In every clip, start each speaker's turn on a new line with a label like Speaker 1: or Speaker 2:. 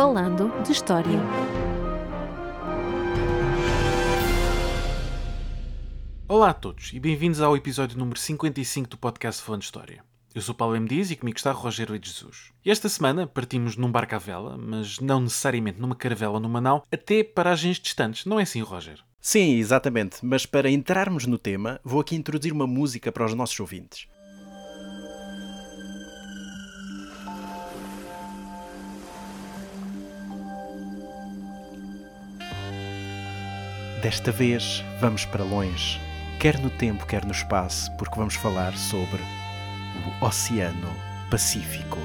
Speaker 1: Falando de História.
Speaker 2: Olá a todos e bem-vindos ao episódio número 55 do podcast Falando de História. Eu sou Paulo M. Dias e comigo está Rogério de Jesus. E esta semana partimos num barco à vela, mas não necessariamente numa caravela ou numa nau, até paragens distantes, não é assim, Rogério?
Speaker 3: Sim, exatamente. Mas para entrarmos no tema, vou aqui introduzir uma música para os nossos ouvintes. Desta vez vamos para longe, quer no tempo, quer no espaço, porque vamos falar sobre o Oceano Pacífico.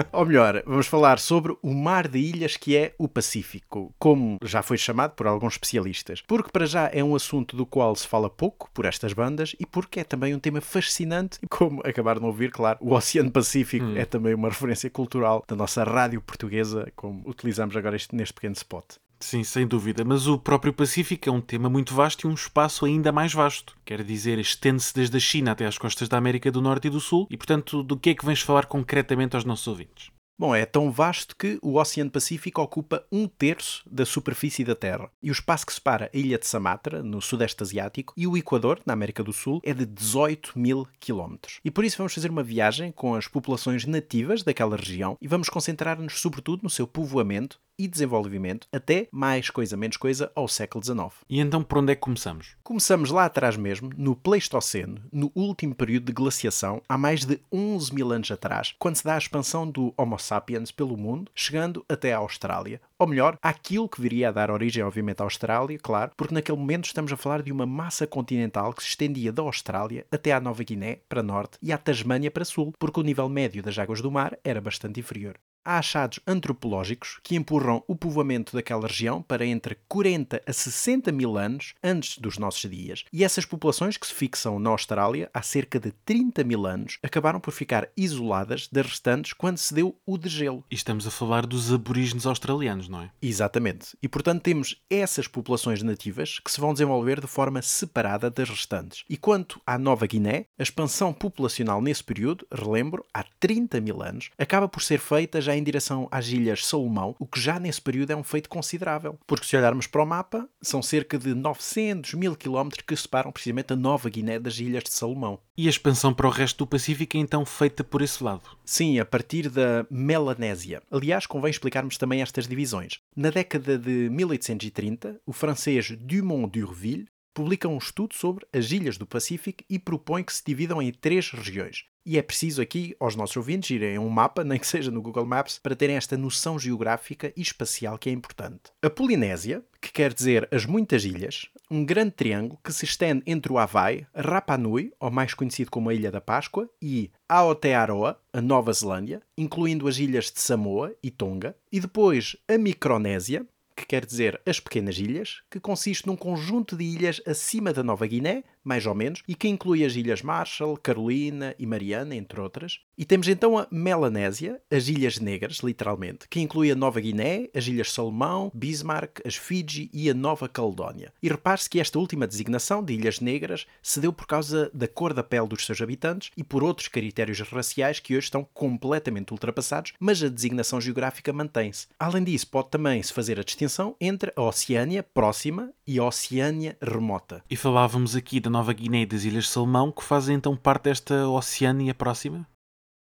Speaker 3: Ou melhor, vamos falar sobre o mar de ilhas que é o Pacífico, como já foi chamado por alguns especialistas. Porque para já é um assunto do qual se fala pouco por estas bandas e porque é também um tema fascinante. Como acabaram de ouvir, claro, o Oceano Pacífico hum. é também uma referência cultural da nossa rádio portuguesa, como utilizamos agora este, neste pequeno spot.
Speaker 2: Sim, sem dúvida, mas o próprio Pacífico é um tema muito vasto e um espaço ainda mais vasto. Quer dizer, estende-se desde a China até às costas da América do Norte e do Sul, e portanto, do que é que vens falar concretamente aos nossos ouvintes?
Speaker 3: Bom, é tão vasto que o Oceano Pacífico ocupa um terço da superfície da Terra. E o espaço que separa a ilha de Sumatra, no Sudeste Asiático, e o Equador, na América do Sul, é de 18 mil quilómetros. E por isso vamos fazer uma viagem com as populações nativas daquela região e vamos concentrar-nos sobretudo no seu povoamento e desenvolvimento até mais coisa menos coisa ao século XIX.
Speaker 2: E então por onde é que começamos?
Speaker 3: Começamos lá atrás mesmo, no Pleistoceno, no último período de glaciação, há mais de 11 mil anos atrás, quando se dá a expansão do Homo sapiens pelo mundo, chegando até à Austrália. Ou melhor, aquilo que viria a dar origem, obviamente, à Austrália, claro, porque naquele momento estamos a falar de uma massa continental que se estendia da Austrália até à Nova Guiné, para norte, e à Tasmânia, para sul, porque o nível médio das águas do mar era bastante inferior há achados antropológicos que empurram o povoamento daquela região para entre 40 a 60 mil anos antes dos nossos dias. E essas populações que se fixam na Austrália há cerca de 30 mil anos acabaram por ficar isoladas das restantes quando se deu o degelo.
Speaker 2: E estamos a falar dos aborígenes australianos, não é?
Speaker 3: Exatamente. E portanto temos essas populações nativas que se vão desenvolver de forma separada das restantes. E quanto à Nova Guiné, a expansão populacional nesse período, relembro, há 30 mil anos, acaba por ser feita já em direção às Ilhas Salomão, o que já nesse período é um feito considerável. Porque se olharmos para o mapa, são cerca de 900 mil quilómetros que separam precisamente a Nova Guiné das Ilhas de Salomão.
Speaker 2: E a expansão para o resto do Pacífico é então feita por esse lado?
Speaker 3: Sim, a partir da Melanésia. Aliás, convém explicarmos também estas divisões. Na década de 1830, o francês Dumont d'Urville publica um estudo sobre as ilhas do Pacífico e propõe que se dividam em três regiões. E é preciso aqui, aos nossos ouvintes, irem a um mapa, nem que seja no Google Maps, para terem esta noção geográfica e espacial que é importante. A Polinésia, que quer dizer as muitas ilhas, um grande triângulo que se estende entre o Havaí, Rapa Nui, ou mais conhecido como a Ilha da Páscoa, e Aotearoa, a Nova Zelândia, incluindo as ilhas de Samoa e Tonga, e depois a Micronésia, que quer dizer as pequenas ilhas, que consiste num conjunto de ilhas acima da Nova Guiné, mais ou menos, e que inclui as Ilhas Marshall, Carolina e Mariana, entre outras. E temos então a Melanésia, as Ilhas Negras, literalmente, que inclui a Nova Guiné, as Ilhas Salomão, Bismarck, as Fiji e a Nova Caledónia. E repare-se que esta última designação de Ilhas Negras se deu por causa da cor da pele dos seus habitantes e por outros critérios raciais que hoje estão completamente ultrapassados, mas a designação geográfica mantém-se. Além disso, pode também se fazer a distinção entre a Oceânia próxima e a Oceânia remota.
Speaker 2: E falávamos aqui da Nova Guiné e das Ilhas Salomão, que fazem então parte desta Oceânia próxima?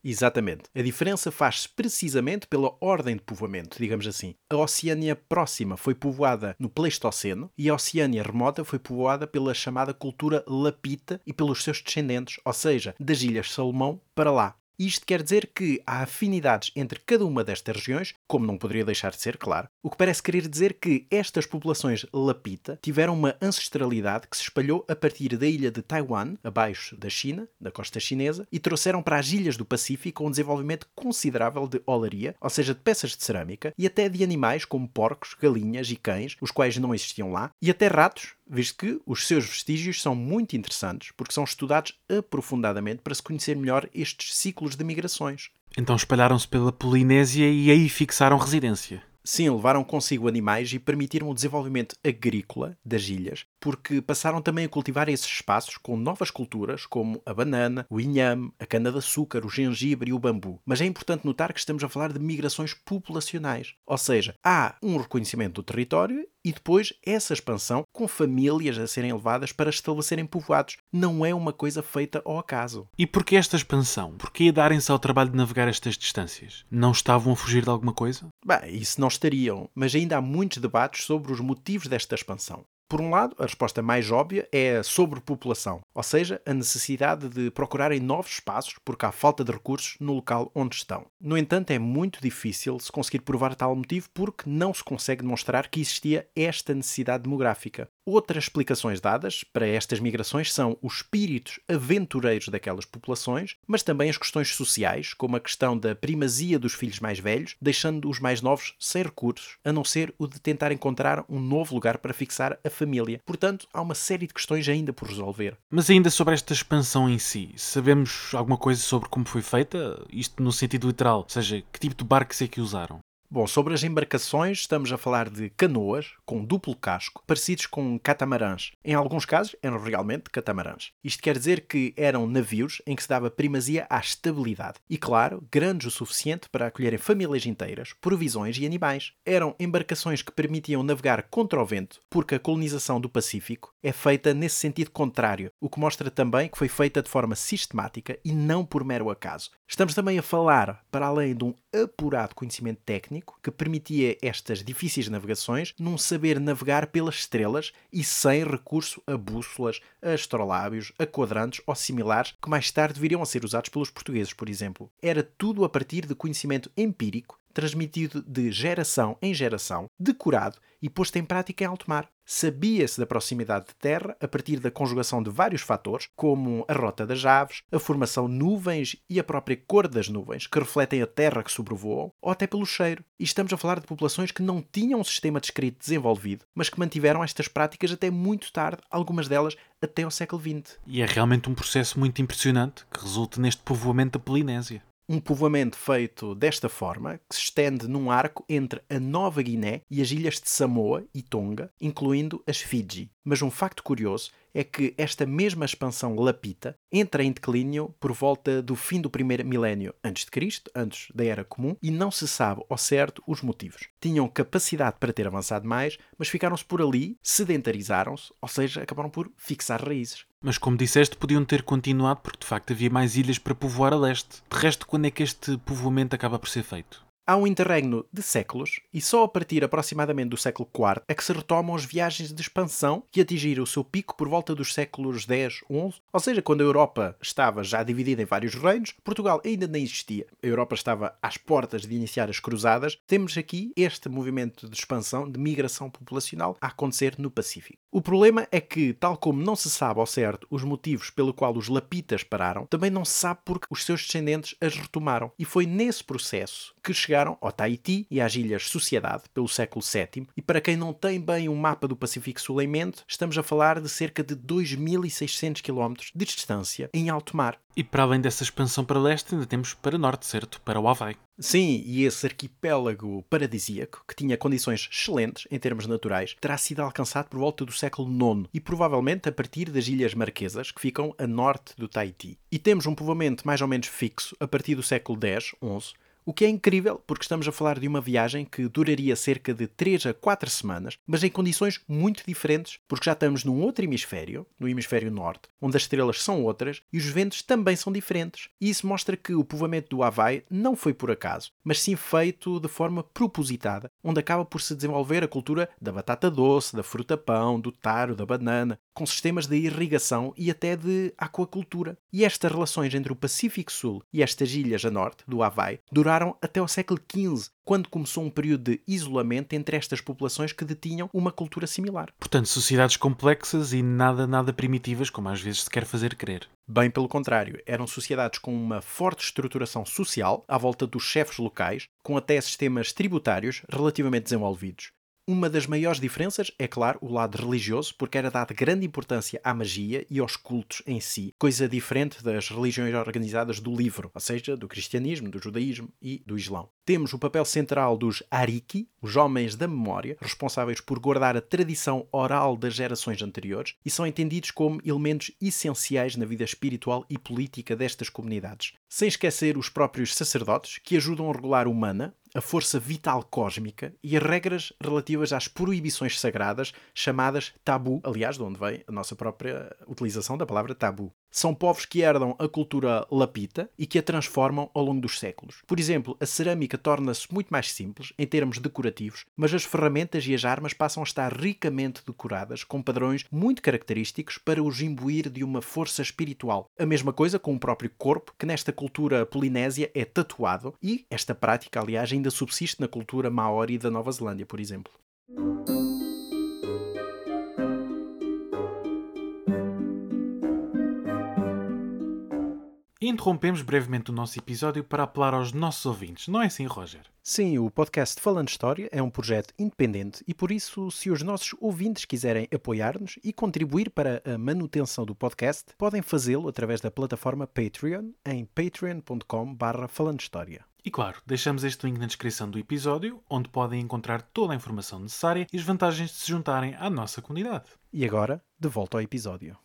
Speaker 3: Exatamente. A diferença faz-se precisamente pela ordem de povoamento, digamos assim. A Oceânia próxima foi povoada no Pleistoceno e a Oceânia remota foi povoada pela chamada cultura lapita e pelos seus descendentes, ou seja, das Ilhas Salomão para lá. Isto quer dizer que há afinidades entre cada uma destas regiões, como não poderia deixar de ser, claro, o que parece querer dizer que estas populações lapita tiveram uma ancestralidade que se espalhou a partir da ilha de Taiwan, abaixo da China, da costa chinesa, e trouxeram para as ilhas do Pacífico um desenvolvimento considerável de olaria, ou seja, de peças de cerâmica, e até de animais como porcos, galinhas e cães, os quais não existiam lá, e até ratos, visto que os seus vestígios são muito interessantes porque são estudados aprofundadamente para se conhecer melhor estes ciclos de migrações.
Speaker 2: Então espalharam-se pela Polinésia e aí fixaram residência.
Speaker 3: Sim, levaram consigo animais e permitiram o desenvolvimento agrícola das ilhas, porque passaram também a cultivar esses espaços com novas culturas, como a banana, o inhame, a cana-de-açúcar, o gengibre e o bambu. Mas é importante notar que estamos a falar de migrações populacionais, ou seja, há um reconhecimento do território e depois essa expansão com famílias a serem levadas para estabelecerem povoados. Não é uma coisa feita ao acaso.
Speaker 2: E porquê esta expansão? Porquê darem-se ao trabalho de navegar estas distâncias? Não estavam a fugir de alguma coisa?
Speaker 3: Bem, isso não estariam, mas ainda há muitos debates sobre os motivos desta expansão. Por um lado, a resposta mais óbvia é a sobrepopulação, ou seja, a necessidade de procurarem novos espaços porque há falta de recursos no local onde estão. No entanto, é muito difícil se conseguir provar tal motivo porque não se consegue demonstrar que existia esta necessidade demográfica. Outras explicações dadas para estas migrações são os espíritos aventureiros daquelas populações, mas também as questões sociais, como a questão da primazia dos filhos mais velhos, deixando os mais novos sem recursos, a não ser o de tentar encontrar um novo lugar para fixar a família. Portanto, há uma série de questões ainda por resolver.
Speaker 2: Mas ainda sobre esta expansão em si, sabemos alguma coisa sobre como foi feita? Isto no sentido literal, ou seja, que tipo de barcos é que usaram?
Speaker 3: Bom, sobre as embarcações, estamos a falar de canoas com duplo casco, parecidos com catamarãs. Em alguns casos, eram realmente catamarãs. Isto quer dizer que eram navios em que se dava primazia à estabilidade e, claro, grandes o suficiente para acolherem famílias inteiras, provisões e animais. Eram embarcações que permitiam navegar contra o vento, porque a colonização do Pacífico é feita nesse sentido contrário, o que mostra também que foi feita de forma sistemática e não por mero acaso. Estamos também a falar, para além de um apurado conhecimento técnico que permitia estas difíceis navegações num saber navegar pelas estrelas e sem recurso a bússolas, a astrolábios, a quadrantes ou similares que mais tarde viriam a ser usados pelos portugueses, por exemplo. Era tudo a partir de conhecimento empírico transmitido de geração em geração, decorado e posto em prática em alto mar. Sabia-se da proximidade de terra a partir da conjugação de vários fatores, como a rota das aves, a formação de nuvens e a própria cor das nuvens, que refletem a terra que sobrevoam, ou até pelo cheiro. E estamos a falar de populações que não tinham um sistema de escrito desenvolvido, mas que mantiveram estas práticas até muito tarde, algumas delas até ao século XX.
Speaker 2: E é realmente um processo muito impressionante que resulta neste povoamento da Polinésia
Speaker 3: um povoamento feito desta forma, que se estende num arco entre a Nova Guiné e as ilhas de Samoa e Tonga, incluindo as Fiji. Mas um facto curioso é que esta mesma expansão lapita entra em declínio por volta do fim do primeiro milénio antes de Cristo, antes da Era Comum, e não se sabe ao certo os motivos. Tinham capacidade para ter avançado mais, mas ficaram-se por ali, sedentarizaram-se, ou seja, acabaram por fixar raízes.
Speaker 2: Mas como disseste, podiam ter continuado porque de facto havia mais ilhas para povoar a leste. De resto, quando é que este povoamento acaba por ser feito?
Speaker 3: Há um interregno de séculos e só a partir aproximadamente do século IV é que se retomam as viagens de expansão que atingiram o seu pico por volta dos séculos X, XI, ou seja, quando a Europa estava já dividida em vários reinos, Portugal ainda nem existia. A Europa estava às portas de iniciar as cruzadas. Temos aqui este movimento de expansão, de migração populacional a acontecer no Pacífico. O problema é que, tal como não se sabe ao certo os motivos pelo qual os lapitas pararam, também não se sabe porque os seus descendentes as retomaram. E foi nesse processo que chegaram ao Tahiti e às Ilhas Sociedade pelo século VII, e para quem não tem bem um mapa do Pacífico Sul em mente, estamos a falar de cerca de 2.600 km de distância em alto mar.
Speaker 2: E para além dessa expansão para leste, ainda temos para norte, certo? Para o Havaí.
Speaker 3: Sim, e esse arquipélago paradisíaco, que tinha condições excelentes em termos naturais, terá sido alcançado por volta do século IX e provavelmente a partir das Ilhas Marquesas, que ficam a norte do Tahiti. E temos um povoamento mais ou menos fixo a partir do século X, XI, o que é incrível, porque estamos a falar de uma viagem que duraria cerca de 3 a 4 semanas, mas em condições muito diferentes, porque já estamos num outro hemisfério, no hemisfério norte, onde as estrelas são outras e os ventos também são diferentes. E isso mostra que o povoamento do Havaí não foi por acaso, mas sim feito de forma propositada, onde acaba por se desenvolver a cultura da batata doce, da fruta-pão, do taro, da banana, com sistemas de irrigação e até de aquacultura. E estas relações entre o Pacífico Sul e estas ilhas a norte, do Havaí, duraram até o século XV, quando começou um período de isolamento entre estas populações que detinham uma cultura similar.
Speaker 2: Portanto, sociedades complexas e nada, nada primitivas, como às vezes se quer fazer crer.
Speaker 3: Bem pelo contrário, eram sociedades com uma forte estruturação social à volta dos chefes locais, com até sistemas tributários relativamente desenvolvidos. Uma das maiores diferenças é, claro, o lado religioso, porque era dada grande importância à magia e aos cultos em si, coisa diferente das religiões organizadas do livro, ou seja, do cristianismo, do judaísmo e do islão. Temos o papel central dos Ariki, os homens da memória, responsáveis por guardar a tradição oral das gerações anteriores e são entendidos como elementos essenciais na vida espiritual e política destas comunidades. Sem esquecer os próprios sacerdotes, que ajudam a regular o mana, a força vital cósmica e as regras relativas às proibições sagradas chamadas tabu, aliás, de onde vem a nossa própria utilização da palavra tabu. São povos que herdam a cultura lapita e que a transformam ao longo dos séculos. Por exemplo, a cerâmica torna-se muito mais simples em termos decorativos, mas as ferramentas e as armas passam a estar ricamente decoradas com padrões muito característicos para os imbuir de uma força espiritual. A mesma coisa com o próprio corpo, que nesta cultura polinésia é tatuado e esta prática, aliás, ainda subsiste na cultura maori da Nova Zelândia, por exemplo.
Speaker 2: Interrompemos brevemente o nosso episódio para apelar aos nossos ouvintes, não é assim, Roger?
Speaker 3: Sim, o podcast Falando História é um projeto independente e por isso, se os nossos ouvintes quiserem apoiar-nos e contribuir para a manutenção do podcast, podem fazê-lo através da plataforma Patreon em patreon.com.br Falando História.
Speaker 2: E claro, deixamos este link na descrição do episódio, onde podem encontrar toda a informação necessária e as vantagens de se juntarem à nossa comunidade.
Speaker 3: E agora, de volta ao episódio.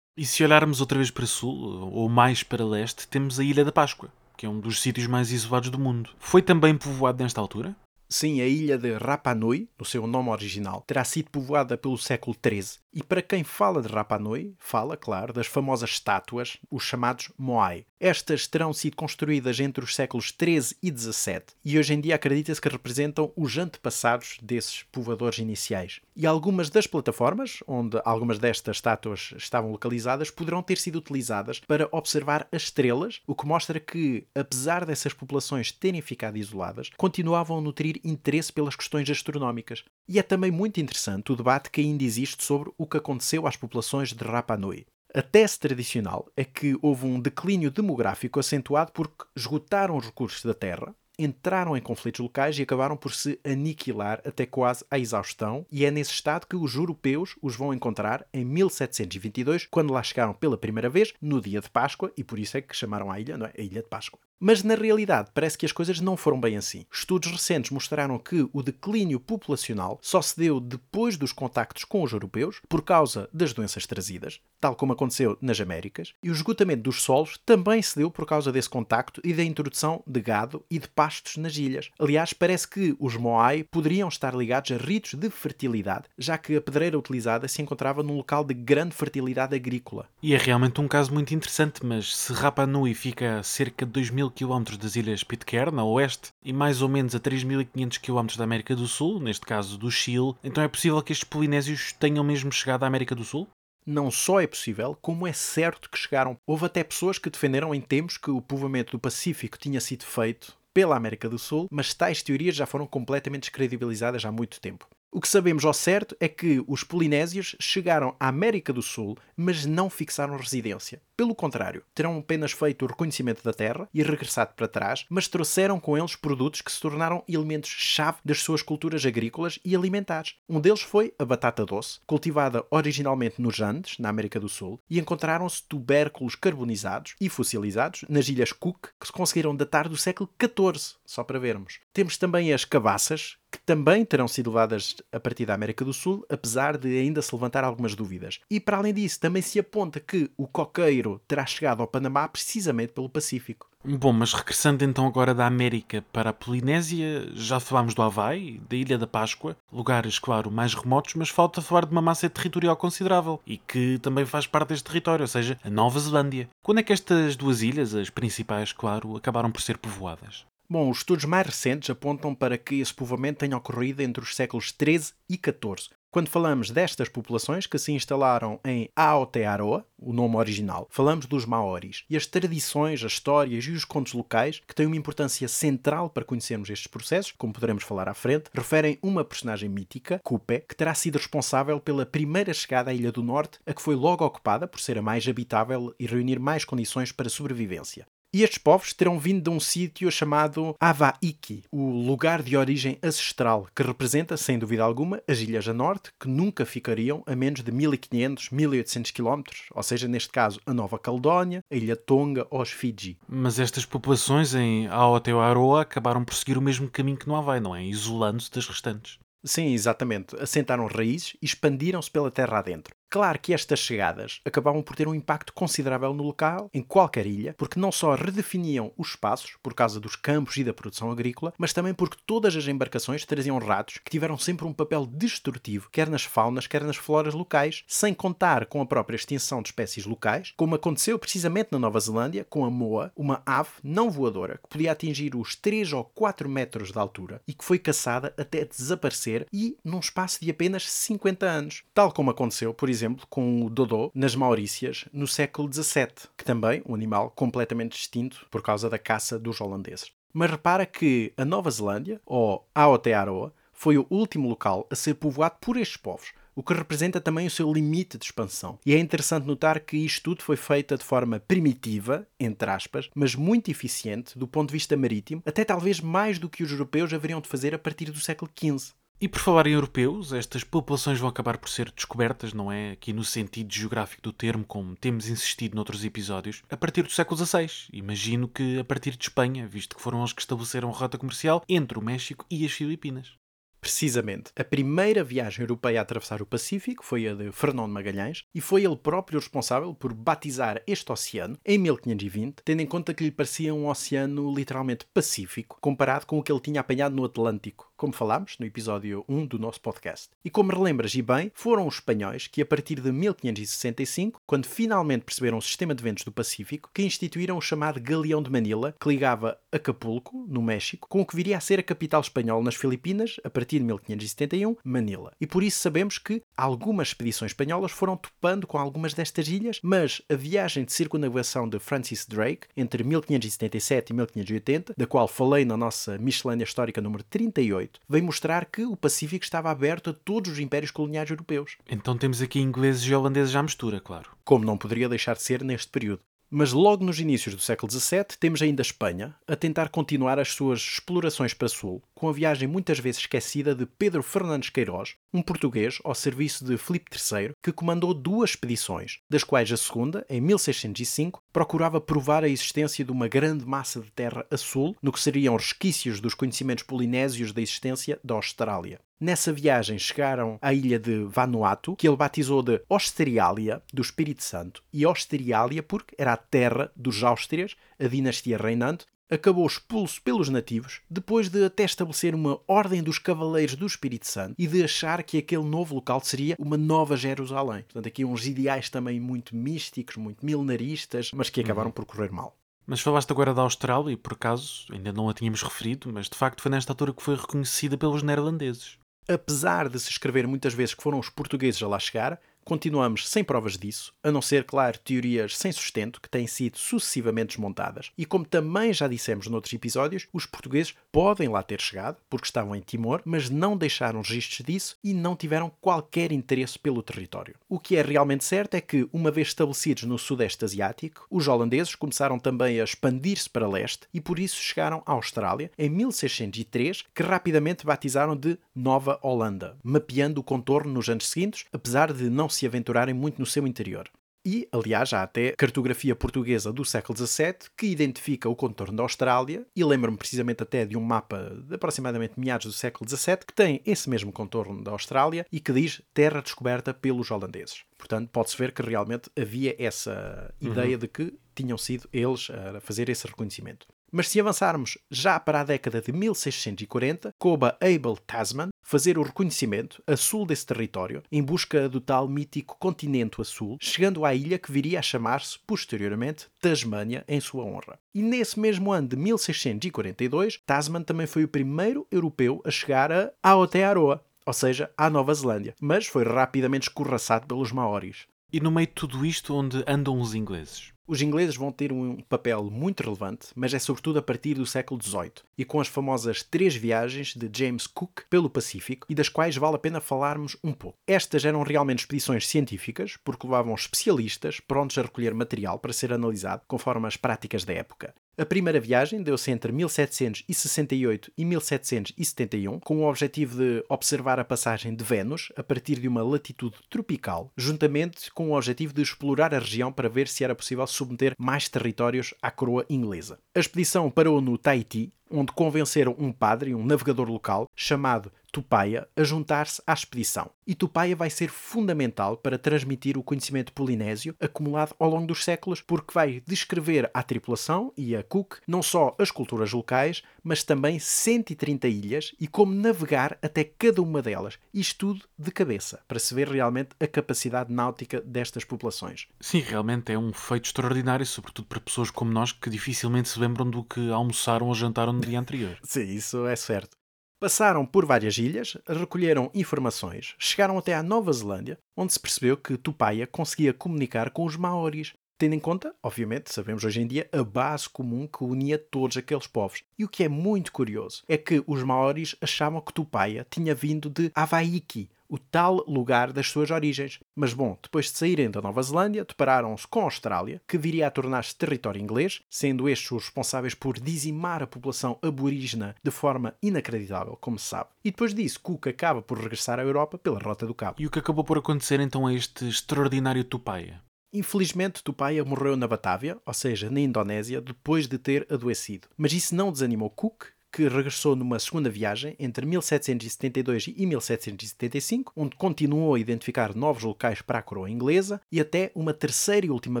Speaker 2: E se olharmos outra vez para sul, ou mais para leste, temos a Ilha da Páscoa, que é um dos sítios mais isolados do mundo. Foi também povoado nesta altura?
Speaker 3: Sim, a ilha de Rapa Nui, no seu nome original, terá sido povoada pelo século XIII. E para quem fala de Rapa Nui, fala, claro, das famosas estátuas, os chamados Moai. Estas terão sido construídas entre os séculos XIII e XVII e hoje em dia acredita-se que representam os antepassados desses povoadores iniciais. E algumas das plataformas, onde algumas destas estátuas estavam localizadas, poderão ter sido utilizadas para observar as estrelas, o que mostra que, apesar dessas populações terem ficado isoladas, continuavam a nutrir interesse pelas questões astronómicas. E é também muito interessante o debate que ainda existe sobre o que aconteceu às populações de Rapa Nui. A tese tradicional é que houve um declínio demográfico acentuado porque esgotaram os recursos da terra, entraram em conflitos locais e acabaram por se aniquilar até quase à exaustão, e é nesse estado que os europeus os vão encontrar em 1722, quando lá chegaram pela primeira vez, no dia de Páscoa, e por isso é que chamaram a ilha, não é? A Ilha de Páscoa. Mas na realidade parece que as coisas não foram bem assim. Estudos recentes mostraram que o declínio populacional só se deu depois dos contactos com os europeus por causa das doenças trazidas, tal como aconteceu nas Américas, e o esgotamento dos solos também se deu por causa desse contacto e da introdução de gado e de pastos nas ilhas. Aliás, parece que os Moai poderiam estar ligados a ritos de fertilidade, já que a pedreira utilizada se encontrava num local de grande fertilidade agrícola.
Speaker 2: E é realmente um caso muito interessante, mas se Rapa Nui fica a cerca de 2000 km das ilhas Pitcairn, a oeste, e mais ou menos a 3.500 km da América do Sul, neste caso do Chile, então é possível que estes polinésios tenham mesmo chegado à América do Sul?
Speaker 3: Não só é possível, como é certo que chegaram. Houve até pessoas que defenderam em tempos que o povoamento do Pacífico tinha sido feito pela América do Sul, mas tais teorias já foram completamente descredibilizadas há muito tempo. O que sabemos ao certo é que os polinésios chegaram à América do Sul, mas não fixaram residência. Pelo contrário, terão apenas feito o reconhecimento da terra e regressado para trás, mas trouxeram com eles produtos que se tornaram elementos-chave das suas culturas agrícolas e alimentares. Um deles foi a batata doce, cultivada originalmente nos Andes, na América do Sul, e encontraram-se tubérculos carbonizados e fossilizados nas Ilhas Cook, que se conseguiram datar do século XIV, só para vermos. Temos também as cabaças, que também terão sido levadas a partir da América do Sul, apesar de ainda se levantar algumas dúvidas. E para além disso, também se aponta que o coqueiro terá chegado ao Panamá precisamente pelo Pacífico.
Speaker 2: Bom, mas regressando então agora da América para a Polinésia, já falámos do Havaí, da Ilha da Páscoa, lugares, claro, mais remotos, mas falta falar de uma massa territorial considerável e que também faz parte deste território, ou seja, a Nova Zelândia. Quando é que estas duas ilhas, as principais, claro, acabaram por ser povoadas?
Speaker 3: Bom, os estudos mais recentes apontam para que esse povoamento tenha ocorrido entre os séculos XIII e XIV. Quando falamos destas populações que se instalaram em Aotearoa, o nome original, falamos dos Maoris. E as tradições, as histórias e os contos locais, que têm uma importância central para conhecermos estes processos, como poderemos falar à frente, referem uma personagem mítica, Kupe, que terá sido responsável pela primeira chegada à Ilha do Norte, a que foi logo ocupada por ser a mais habitável e reunir mais condições para sobrevivência. E estes povos terão vindo de um sítio chamado Avaiki, o lugar de origem ancestral, que representa, sem dúvida alguma, as ilhas a norte, que nunca ficariam a menos de 1500, 1800 km, ou seja, neste caso, a Nova Caledónia, a Ilha Tonga ou os Fiji.
Speaker 2: Mas estas populações em Aotearoa acabaram por seguir o mesmo caminho que no Havaí, não é? Isolando-se das restantes.
Speaker 3: Sim, exatamente. Assentaram raízes e expandiram-se pela terra adentro. Claro que estas chegadas acabavam por ter um impacto considerável no local, em qualquer ilha, porque não só redefiniam os espaços por causa dos campos e da produção agrícola, mas também porque todas as embarcações traziam ratos que tiveram sempre um papel destrutivo, quer nas faunas, quer nas floras locais, sem contar com a própria extinção de espécies locais, como aconteceu precisamente na Nova Zelândia com a moa, uma ave não voadora que podia atingir os 3 ou 4 metros de altura e que foi caçada até desaparecer e num espaço de apenas 50 anos, tal como aconteceu, por exemplo, exemplo, com o Dodô nas Maurícias no século XVII, que também um animal completamente distinto por causa da caça dos holandeses. Mas repara que a Nova Zelândia, ou Aotearoa, foi o último local a ser povoado por estes povos, o que representa também o seu limite de expansão. E é interessante notar que isto tudo foi feito de forma primitiva, entre aspas, mas muito eficiente do ponto de vista marítimo, até talvez mais do que os europeus haveriam de fazer a partir do século XV.
Speaker 2: E por falar em europeus, estas populações vão acabar por ser descobertas, não é? Aqui no sentido geográfico do termo, como temos insistido noutros episódios, a partir do século XVI. Imagino que a partir de Espanha, visto que foram os que estabeleceram a rota comercial entre o México e as Filipinas.
Speaker 3: Precisamente. A primeira viagem europeia a atravessar o Pacífico foi a de Fernão de Magalhães e foi ele próprio responsável por batizar este oceano em 1520, tendo em conta que lhe parecia um oceano literalmente pacífico, comparado com o que ele tinha apanhado no Atlântico, como falámos no episódio 1 do nosso podcast. E como relembras e bem, foram os espanhóis que, a partir de 1565, quando finalmente perceberam o sistema de ventos do Pacífico, que instituíram o chamado Galeão de Manila, que ligava Acapulco, no México, com o que viria a ser a capital espanhola nas Filipinas, a partir de 1571, Manila. E por isso sabemos que algumas expedições espanholas foram topando com algumas destas ilhas, mas a viagem de circunnavegação de Francis Drake entre 1577 e 1580, da qual falei na nossa miscelânea histórica número 38, veio mostrar que o Pacífico estava aberto a todos os impérios coloniais europeus.
Speaker 2: Então temos aqui ingleses e holandeses à mistura, claro.
Speaker 3: Como não poderia deixar de ser neste período. Mas logo nos inícios do século XVII temos ainda a Espanha a tentar continuar as suas explorações para sul, com a viagem muitas vezes esquecida de Pedro Fernandes Queiroz, um português ao serviço de Filipe III, que comandou duas expedições, das quais a segunda, em 1605, procurava provar a existência de uma grande massa de terra a sul, no que seriam resquícios dos conhecimentos polinésios da existência da Austrália. Nessa viagem chegaram à ilha de Vanuatu, que ele batizou de Austrialia, do Espírito Santo, e Austrialia porque era a terra dos Áustrias, a dinastia reinante, acabou expulso pelos nativos, depois de até estabelecer uma ordem dos Cavaleiros do Espírito Santo e de achar que aquele novo local seria uma nova Jerusalém. Portanto, aqui uns ideais também muito místicos, muito milenaristas, mas que acabaram uhum. por correr mal.
Speaker 2: Mas falaste agora da Austrália e, por acaso, ainda não a tínhamos referido, mas de facto foi nesta altura que foi reconhecida pelos neerlandeses.
Speaker 3: Apesar de se escrever muitas vezes que foram os portugueses a lá chegar, Continuamos sem provas disso, a não ser, claro, teorias sem sustento que têm sido sucessivamente desmontadas. E como também já dissemos noutros episódios, os portugueses podem lá ter chegado, porque estavam em Timor, mas não deixaram registros disso e não tiveram qualquer interesse pelo território. O que é realmente certo é que, uma vez estabelecidos no Sudeste Asiático, os holandeses começaram também a expandir-se para leste e por isso chegaram à Austrália em 1603, que rapidamente batizaram de Nova Holanda, mapeando o contorno nos anos seguintes, apesar de não se aventurarem muito no seu interior. E, aliás, há até cartografia portuguesa do século XVII que identifica o contorno da Austrália, e lembro-me precisamente até de um mapa de aproximadamente meados do século XVII que tem esse mesmo contorno da Austrália e que diz terra descoberta pelos holandeses. Portanto, pode-se ver que realmente havia essa ideia uhum. de que tinham sido eles a fazer esse reconhecimento. Mas se avançarmos já para a década de 1640, coube a Abel Tasman fazer o reconhecimento a sul desse território em busca do tal mítico continente a sul, chegando à ilha que viria a chamar-se posteriormente Tasmânia em sua honra. E nesse mesmo ano de 1642, Tasman também foi o primeiro europeu a chegar a Aotearoa, ou seja, à Nova Zelândia, mas foi rapidamente escorraçado pelos maoris.
Speaker 2: E no meio de tudo isto, onde andam os ingleses?
Speaker 3: Os ingleses vão ter um papel muito relevante, mas é sobretudo a partir do século XVIII, e com as famosas três viagens de James Cook pelo Pacífico, e das quais vale a pena falarmos um pouco. Estas eram realmente expedições científicas, porque levavam especialistas prontos a recolher material para ser analisado conforme as práticas da época. A primeira viagem deu-se entre 1768 e 1771, com o objetivo de observar a passagem de Vênus a partir de uma latitude tropical, juntamente com o objetivo de explorar a região para ver se era possível submeter mais territórios à coroa inglesa. A expedição parou no Tahiti, onde convenceram um padre, um navegador local, chamado Tupaia, a juntar-se à expedição. E Tupaia vai ser fundamental para transmitir o conhecimento polinésio acumulado ao longo dos séculos, porque vai descrever à tripulação e a Cook não só as culturas locais, mas também 130 ilhas e como navegar até cada uma delas. Isto tudo de cabeça, para se ver realmente a capacidade náutica destas populações.
Speaker 2: Sim, realmente é um feito extraordinário, sobretudo para pessoas como nós que dificilmente se lembram do que almoçaram ou jantaram no dia anterior.
Speaker 3: Sim, isso é certo. Passaram por várias ilhas, recolheram informações, chegaram até à Nova Zelândia, onde se percebeu que Tupaia conseguia comunicar com os maoris, tendo em conta, obviamente, sabemos hoje em dia, a base comum que unia todos aqueles povos. E o que é muito curioso é que os maoris achavam que Tupaia tinha vindo de Havaiki, o tal lugar das suas origens. Mas bom, depois de saírem da Nova Zelândia, depararam-se com a Austrália, que viria a tornar-se território inglês, sendo estes os responsáveis por dizimar a população aborígena de forma inacreditável, como se sabe. E depois disso, Cook acaba por regressar à Europa pela Rota do Cabo.
Speaker 2: E o que acabou por acontecer então a este extraordinário Tupaia?
Speaker 3: Infelizmente, Tupaia morreu na Batávia, ou seja, na Indonésia, depois de ter adoecido. Mas isso não desanimou Cook, que regressou numa segunda viagem entre 1772 e 1775, onde continuou a identificar novos locais para a coroa inglesa, e até uma terceira e última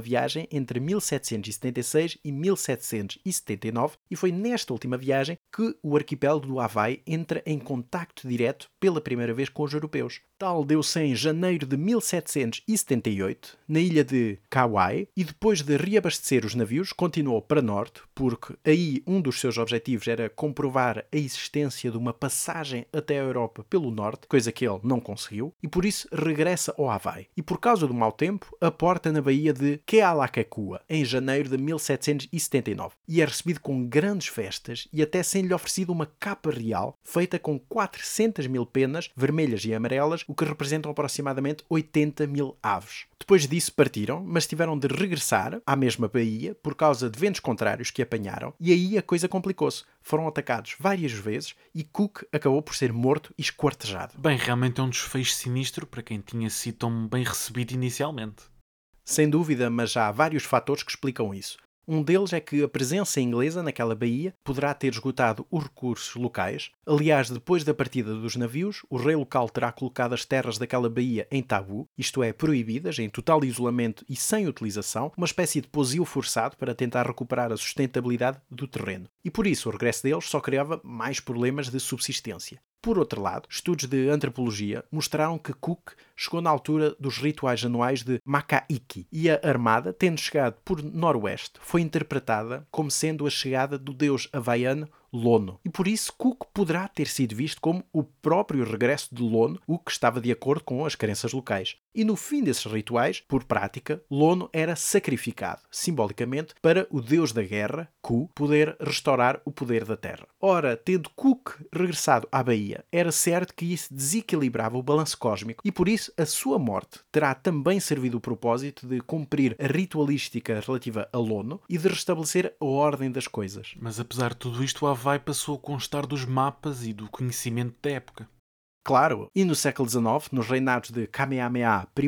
Speaker 3: viagem entre 1776 e 1779, e foi nesta última viagem que o arquipélago do Havaí entra em contacto direto pela primeira vez com os europeus. Tal deu-se em janeiro de 1778, na ilha de Kauai, e depois de reabastecer os navios, continuou para norte, porque aí um dos seus objetivos era comprovar a existência de uma passagem até a Europa pelo norte, coisa que ele não conseguiu, e por isso regressa ao Havaí. E por causa do mau tempo, aporta na baía de Kealakekua, em janeiro de 1779, e é recebido com grandes festas e até sem lhe oferecido uma capa real feita com 400 mil penas vermelhas e amarelas o que representam aproximadamente 80 mil aves. Depois disso partiram, mas tiveram de regressar à mesma baía por causa de ventos contrários que apanharam, e aí a coisa complicou-se. Foram atacados várias vezes e Cook acabou por ser morto e esquartejado.
Speaker 2: Bem, realmente é um desfecho sinistro para quem tinha sido tão bem recebido inicialmente.
Speaker 3: Sem dúvida, mas há vários fatores que explicam isso. Um deles é que a presença inglesa naquela baía poderá ter esgotado os recursos locais. Aliás, depois da partida dos navios, o rei local terá colocado as terras daquela baía em tabu, isto é, proibidas, em total isolamento e sem utilização, uma espécie de posio forçado para tentar recuperar a sustentabilidade do terreno. E por isso o regresso deles só criava mais problemas de subsistência. Por outro lado, estudos de antropologia mostraram que Cook chegou na altura dos rituais anuais de Makaiki e a armada, tendo chegado por noroeste, foi interpretada como sendo a chegada do deus havaiano Lono. E por isso Cook poderá ter sido visto como o próprio regresso de Lono, o que estava de acordo com as crenças locais. E no fim desses rituais, por prática, Lono era sacrificado, simbolicamente, para o deus da guerra, Ku, poder restaurar o poder da terra. Ora, tendo Cook regressado à Bahia, era certo que isso desequilibrava o balanço cósmico e por isso a sua morte terá também servido o propósito de cumprir a ritualística relativa a Lono e de restabelecer a ordem das coisas.
Speaker 2: Mas apesar de tudo isto, o Havaí passou a constar dos mapas e do conhecimento da época.
Speaker 3: Claro, e no século XIX, nos reinados de Kamehameha I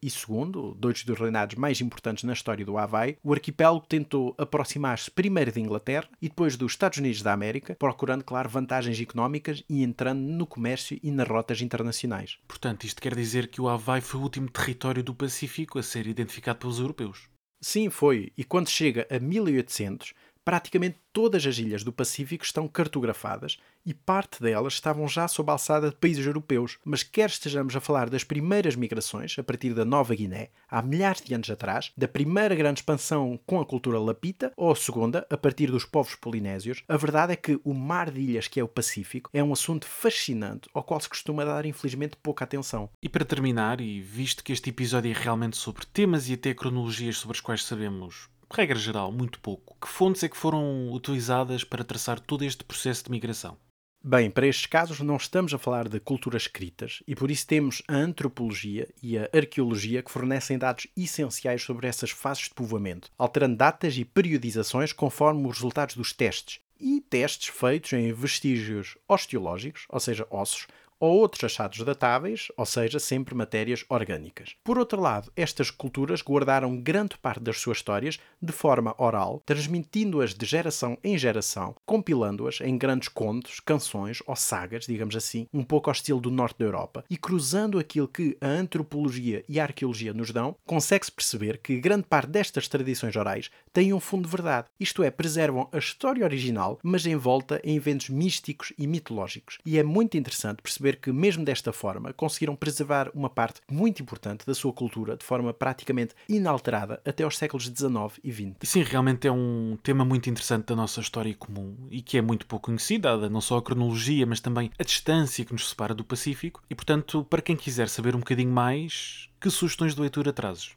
Speaker 3: e II, dois dos reinados mais importantes na história do Havaí, o arquipélago tentou aproximar-se primeiro da Inglaterra e depois dos Estados Unidos da América, procurando, claro, vantagens económicas e entrando no comércio e nas rotas internacionais.
Speaker 2: Portanto, isto quer dizer que o Havaí foi o último território do Pacífico a ser identificado pelos europeus.
Speaker 3: Sim, foi. E quando chega a 1800, praticamente todas as ilhas do Pacífico estão cartografadas e parte delas estavam já sob a alçada de países europeus. Mas quer estejamos a falar das primeiras migrações, a partir da Nova Guiné, há milhares de anos atrás, da primeira grande expansão com a cultura lapita, ou a segunda, a partir dos povos polinésios, a verdade é que o mar de ilhas que é o Pacífico é um assunto fascinante ao qual se costuma dar infelizmente pouca atenção.
Speaker 2: E para terminar, e visto que este episódio é realmente sobre temas e até cronologias sobre as quais sabemos regra geral, muito pouco. Que fontes é que foram utilizadas para traçar todo este processo de migração?
Speaker 3: Bem, para estes casos não estamos a falar de culturas escritas e por isso temos a antropologia e a arqueologia que fornecem dados essenciais sobre essas fases de povoamento, alterando datas e periodizações conforme os resultados dos testes e testes feitos em vestígios osteológicos, ou seja, ossos, ou outros achados datáveis, ou seja, sempre matérias orgânicas. Por outro lado, estas culturas guardaram grande parte das suas histórias de forma oral, transmitindo-as de geração em geração, compilando-as em grandes contos, canções ou sagas, digamos assim, um pouco ao estilo do norte da Europa, e cruzando aquilo que a antropologia e a arqueologia nos dão, consegue-se perceber que grande parte destas tradições orais têm um fundo de verdade, isto é, preservam a história original, mas envolta em eventos místicos e mitológicos. E é muito interessante perceber perceber que, mesmo desta forma, conseguiram preservar uma parte muito importante da sua cultura de forma praticamente inalterada até aos séculos XIX e XX.
Speaker 2: Sim, realmente é um tema muito interessante da nossa história comum e que é muito pouco conhecida, não só a cronologia, mas também a distância que nos separa do Pacífico. E, portanto, para quem quiser saber um bocadinho mais, que sugestões de leitura trazes?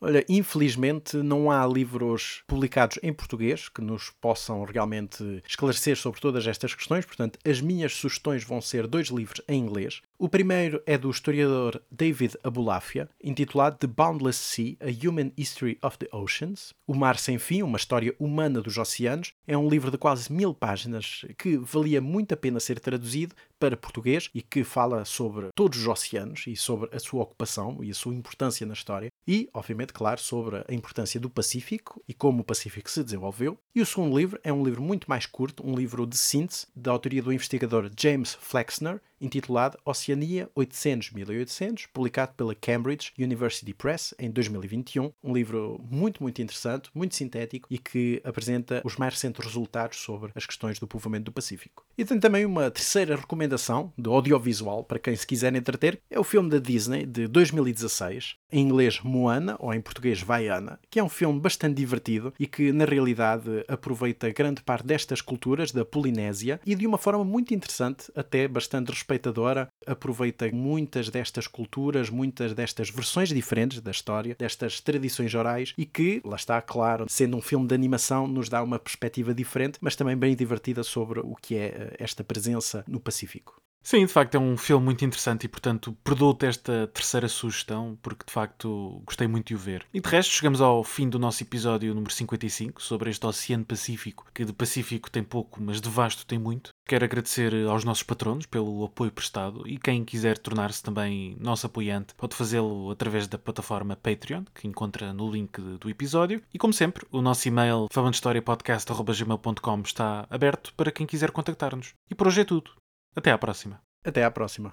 Speaker 3: Olha, infelizmente não há livros publicados em português que nos possam realmente esclarecer sobre todas estas questões, portanto, as minhas sugestões vão ser dois livros em inglês. O primeiro é do historiador David Abulafia, intitulado The Boundless Sea: A Human History of the Oceans. O Mar Sem Fim, uma história humana dos oceanos, é um livro de quase mil páginas que valia muito a pena ser traduzido para português e que fala sobre todos os oceanos e sobre a sua ocupação e a sua importância na história e, obviamente, claro, sobre a importância do Pacífico e como o Pacífico se desenvolveu. E o segundo livro é um livro muito mais curto, um livro de síntese da autoria do investigador James Flexner, intitulado Oceania 800-1800, publicado pela Cambridge University Press em 2021. Um livro muito, muito interessante, muito sintético e que apresenta os mais recentes resultados sobre as questões do povoamento do Pacífico. E tem também uma terceira recomendação de audiovisual para quem se quiser entreter, é o filme da Disney de 2016, em inglês Moana ou em português Vaiana, que é um filme bastante divertido e que na realidade aproveita grande parte destas culturas da Polinésia e de uma forma muito interessante, até bastante respeitadora, aproveita muitas destas culturas, muitas destas versões diferentes da história, destas tradições orais e que, lá está, claro, sendo um filme de animação, nos dá uma perspectiva diferente, mas também bem divertida sobre o que é eh, esta presença no Pacífico.
Speaker 2: Sim, de facto é um filme muito interessante e, portanto, perdoo-te esta terceira sugestão, porque de facto gostei muito de o ver. E de resto, chegamos ao fim do nosso episódio número 55 sobre este Oceano Pacífico, que de Pacífico tem pouco, mas de vasto tem muito. Quero agradecer aos nossos patronos pelo apoio prestado e quem quiser tornar-se também nosso apoiante pode fazê-lo através da plataforma Patreon, que encontra no link do episódio. E como sempre, o nosso e-mail falandhistoriapodcast.gmail.com está aberto para quem quiser contactar-nos. E por hoje é tudo. Até à próxima.
Speaker 3: Até à próxima.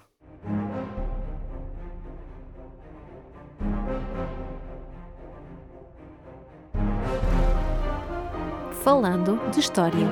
Speaker 1: Falando de História.